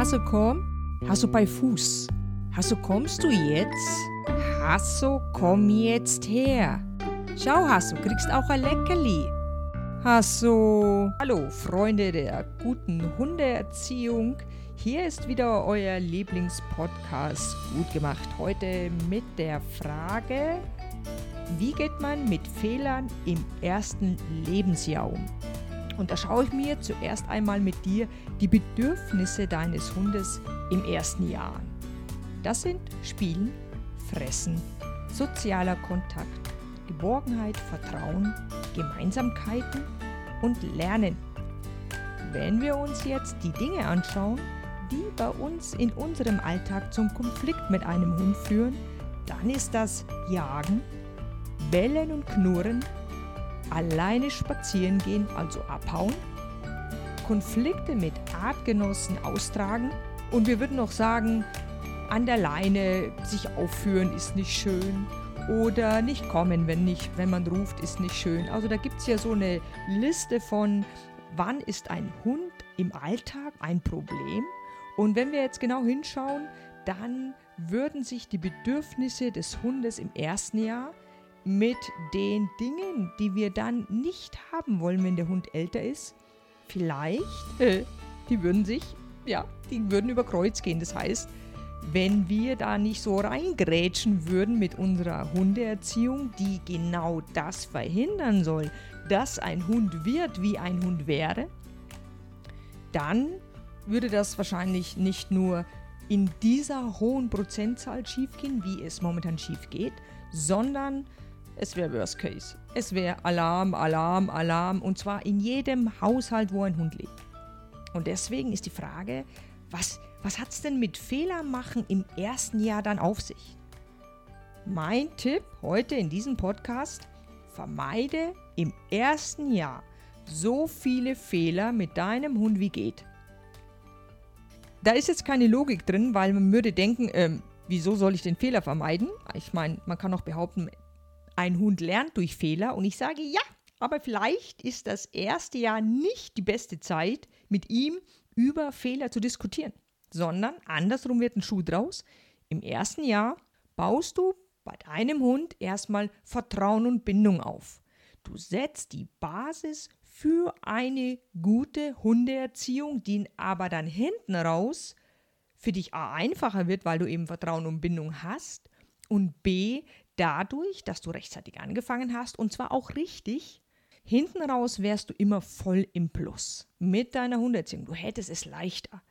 Hasso komm, Hasso bei Fuß. Hasso kommst du jetzt? Hasso komm jetzt her. Schau Hasso, kriegst auch ein Leckerli. Hasso. Hallo Freunde der guten Hundeerziehung. Hier ist wieder euer Lieblingspodcast Gut gemacht. Heute mit der Frage, wie geht man mit Fehlern im ersten Lebensjahr um? Und da schaue ich mir zuerst einmal mit dir die Bedürfnisse deines Hundes im ersten Jahr an. Das sind Spielen, Fressen, sozialer Kontakt, Geborgenheit, Vertrauen, Gemeinsamkeiten und Lernen. Wenn wir uns jetzt die Dinge anschauen, die bei uns in unserem Alltag zum Konflikt mit einem Hund führen, dann ist das Jagen, Bellen und Knurren, alleine spazieren gehen, also abhauen, Konflikte mit Artgenossen austragen und wir würden noch sagen, an der Leine sich aufführen ist nicht schön oder nicht kommen, wenn, nicht, wenn man ruft, ist nicht schön. Also da gibt es ja so eine Liste von, wann ist ein Hund im Alltag ein Problem. Und wenn wir jetzt genau hinschauen, dann würden sich die Bedürfnisse des Hundes im ersten Jahr mit den Dingen, die wir dann nicht haben wollen, wenn der Hund älter ist, vielleicht, äh, die würden sich, ja, die würden über Kreuz gehen. Das heißt, wenn wir da nicht so reingrätschen würden mit unserer Hundeerziehung, die genau das verhindern soll, dass ein Hund wird, wie ein Hund wäre, dann würde das wahrscheinlich nicht nur in dieser hohen Prozentzahl schiefgehen, wie es momentan schief geht, sondern es wäre Worst Case. Es wäre Alarm, Alarm, Alarm und zwar in jedem Haushalt, wo ein Hund lebt. Und deswegen ist die Frage, was, was hat es denn mit Fehlermachen im ersten Jahr dann auf sich? Mein Tipp heute in diesem Podcast, vermeide im ersten Jahr so viele Fehler mit deinem Hund wie geht. Da ist jetzt keine Logik drin, weil man würde denken, ähm, wieso soll ich den Fehler vermeiden? Ich meine, man kann auch behaupten, ein Hund lernt durch Fehler und ich sage ja, aber vielleicht ist das erste Jahr nicht die beste Zeit, mit ihm über Fehler zu diskutieren, sondern andersrum wird ein Schuh draus. Im ersten Jahr baust du bei deinem Hund erstmal Vertrauen und Bindung auf. Du setzt die Basis für eine gute Hundeerziehung, die aber dann hinten raus für dich A einfacher wird, weil du eben Vertrauen und Bindung hast und B dadurch, dass du rechtzeitig angefangen hast und zwar auch richtig, hinten raus wärst du immer voll im Plus mit deiner Hunderziehung. Du hättest es leichter.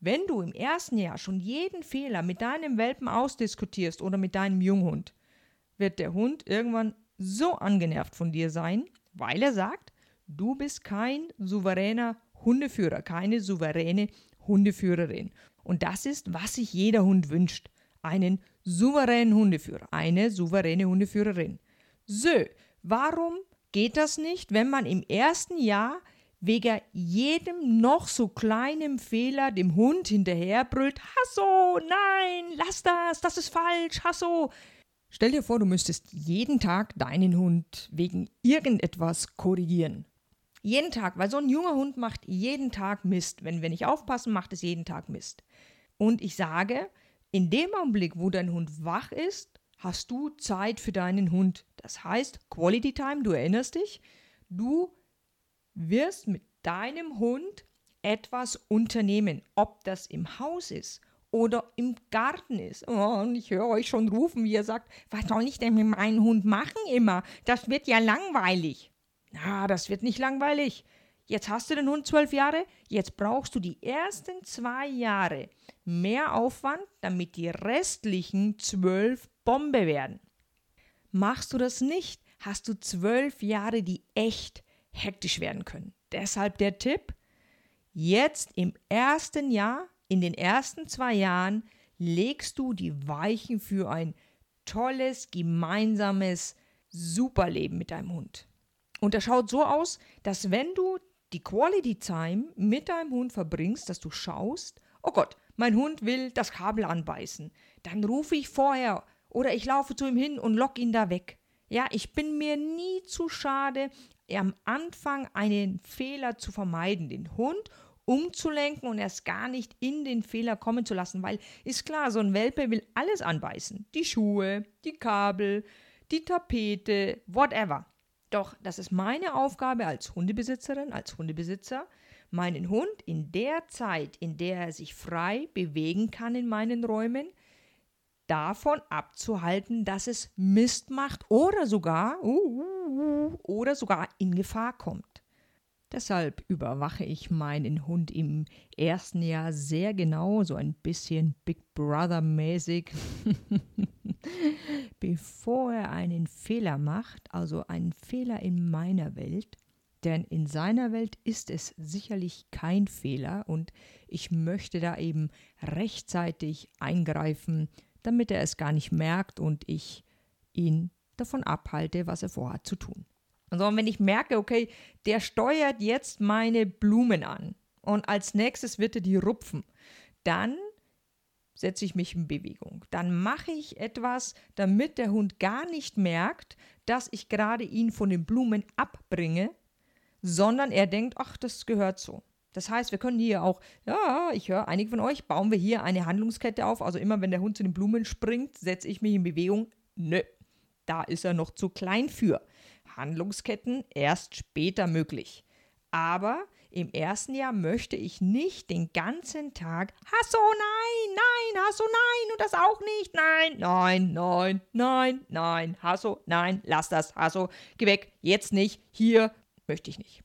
Wenn du im ersten Jahr schon jeden Fehler mit deinem Welpen ausdiskutierst oder mit deinem Junghund, wird der Hund irgendwann so angenervt von dir sein, weil er sagt, du bist kein souveräner Hundeführer, keine souveräne Hundeführerin. Und das ist, was sich jeder Hund wünscht einen souveränen Hundeführer, eine souveräne Hundeführerin. So, warum geht das nicht, wenn man im ersten Jahr wegen jedem noch so kleinen Fehler dem Hund hinterherbrüllt, Hasso, nein, lass das, das ist falsch, Hasso. Stell dir vor, du müsstest jeden Tag deinen Hund wegen irgendetwas korrigieren. Jeden Tag, weil so ein junger Hund macht jeden Tag Mist. Wenn wir nicht aufpassen, macht es jeden Tag Mist. Und ich sage, in dem Augenblick, wo dein Hund wach ist, hast du Zeit für deinen Hund. Das heißt, Quality Time, du erinnerst dich, du wirst mit deinem Hund etwas unternehmen, ob das im Haus ist oder im Garten ist. Oh, und ich höre euch schon rufen, wie ihr sagt, was soll ich denn mit meinem Hund machen immer? Das wird ja langweilig. Na, das wird nicht langweilig. Jetzt hast du den Hund zwölf Jahre, jetzt brauchst du die ersten zwei Jahre mehr Aufwand, damit die restlichen zwölf Bombe werden. Machst du das nicht, hast du zwölf Jahre, die echt hektisch werden können. Deshalb der Tipp, jetzt im ersten Jahr, in den ersten zwei Jahren, legst du die Weichen für ein tolles, gemeinsames Superleben mit deinem Hund. Und das schaut so aus, dass wenn du die Quality Time mit deinem Hund verbringst, dass du schaust, oh Gott, mein Hund will das Kabel anbeißen, dann rufe ich vorher oder ich laufe zu ihm hin und lock ihn da weg. Ja, ich bin mir nie zu schade, am Anfang einen Fehler zu vermeiden, den Hund umzulenken und erst gar nicht in den Fehler kommen zu lassen, weil ist klar, so ein Welpe will alles anbeißen. Die Schuhe, die Kabel, die Tapete, whatever. Doch das ist meine Aufgabe als Hundebesitzerin, als Hundebesitzer, meinen Hund in der Zeit, in der er sich frei bewegen kann in meinen Räumen, davon abzuhalten, dass es Mist macht oder sogar uh, uh, uh, oder sogar in Gefahr kommt. Deshalb überwache ich meinen Hund im ersten Jahr sehr genau, so ein bisschen Big Brother mäßig, bevor er einen Fehler macht, also einen Fehler in meiner Welt. Denn in seiner Welt ist es sicherlich kein Fehler und ich möchte da eben rechtzeitig eingreifen, damit er es gar nicht merkt und ich ihn davon abhalte, was er vorhat zu tun. Also wenn ich merke, okay, der steuert jetzt meine Blumen an und als nächstes wird er die rupfen, dann setze ich mich in Bewegung. Dann mache ich etwas, damit der Hund gar nicht merkt, dass ich gerade ihn von den Blumen abbringe, sondern er denkt, ach, das gehört so. Das heißt, wir können hier auch, ja, ich höre, einige von euch, bauen wir hier eine Handlungskette auf. Also immer, wenn der Hund zu den Blumen springt, setze ich mich in Bewegung. Nö, da ist er noch zu klein für. Handlungsketten erst später möglich. Aber im ersten Jahr möchte ich nicht den ganzen Tag, Hasso, nein, nein, Hasso, nein, und das auch nicht, nein, nein, nein, nein, nein, Hasso, nein, lass das, Hasso, geh weg, jetzt nicht, hier möchte ich nicht.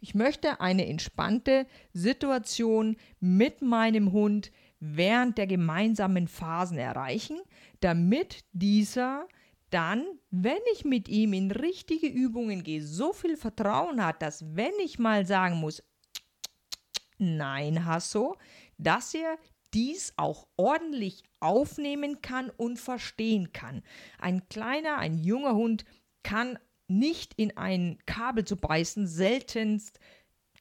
Ich möchte eine entspannte Situation mit meinem Hund während der gemeinsamen Phasen erreichen, damit dieser dann, wenn ich mit ihm in richtige Übungen gehe, so viel Vertrauen hat, dass wenn ich mal sagen muss, nein, Hasso, dass er dies auch ordentlich aufnehmen kann und verstehen kann. Ein kleiner, ein junger Hund kann nicht in ein Kabel zu beißen, seltenst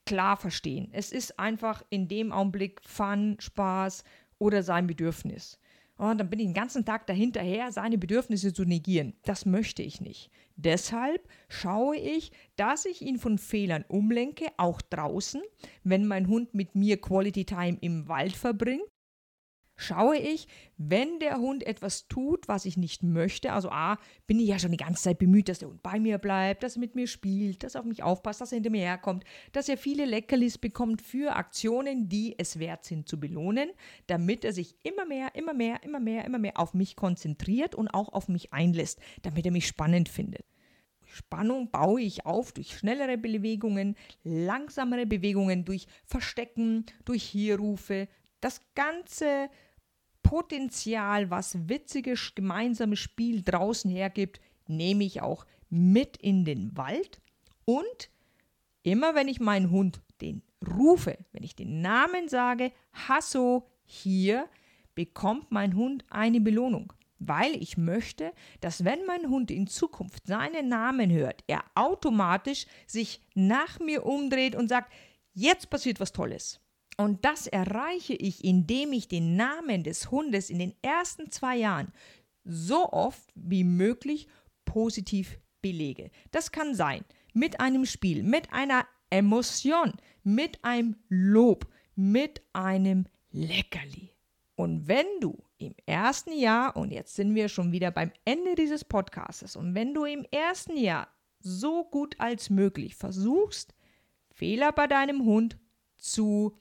klar verstehen. Es ist einfach in dem Augenblick Fun, Spaß oder sein Bedürfnis. Und dann bin ich den ganzen Tag dahinterher, seine Bedürfnisse zu negieren. Das möchte ich nicht. Deshalb schaue ich, dass ich ihn von Fehlern umlenke, auch draußen, wenn mein Hund mit mir Quality Time im Wald verbringt schaue ich, wenn der Hund etwas tut, was ich nicht möchte, also A, bin ich ja schon die ganze Zeit bemüht, dass der Hund bei mir bleibt, dass er mit mir spielt, dass er auf mich aufpasst, dass er hinter mir herkommt, dass er viele Leckerlis bekommt für Aktionen, die es wert sind zu belohnen, damit er sich immer mehr, immer mehr, immer mehr, immer mehr auf mich konzentriert und auch auf mich einlässt, damit er mich spannend findet. Spannung baue ich auf durch schnellere Bewegungen, langsamere Bewegungen, durch Verstecken, durch Hierrufe. Das ganze Potenzial, was witziges gemeinsames Spiel draußen hergibt, nehme ich auch mit in den Wald. Und immer wenn ich meinen Hund den rufe, wenn ich den Namen sage, Hasso hier, bekommt mein Hund eine Belohnung. Weil ich möchte, dass wenn mein Hund in Zukunft seinen Namen hört, er automatisch sich nach mir umdreht und sagt, jetzt passiert was Tolles. Und das erreiche ich, indem ich den Namen des Hundes in den ersten zwei Jahren so oft wie möglich positiv belege. Das kann sein mit einem Spiel, mit einer Emotion, mit einem Lob, mit einem Leckerli. Und wenn du im ersten Jahr, und jetzt sind wir schon wieder beim Ende dieses Podcasts, und wenn du im ersten Jahr so gut als möglich versuchst, Fehler bei deinem Hund zu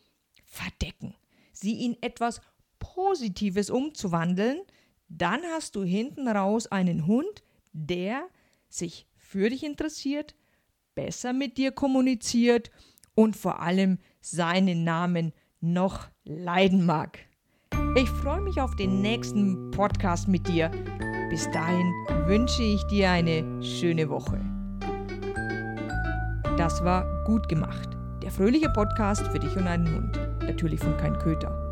verdecken, sie in etwas Positives umzuwandeln, dann hast du hinten raus einen Hund, der sich für dich interessiert, besser mit dir kommuniziert und vor allem seinen Namen noch leiden mag. Ich freue mich auf den nächsten Podcast mit dir. Bis dahin wünsche ich dir eine schöne Woche. Das war gut gemacht. Der fröhliche Podcast für dich und einen Hund natürlich von kein Köter.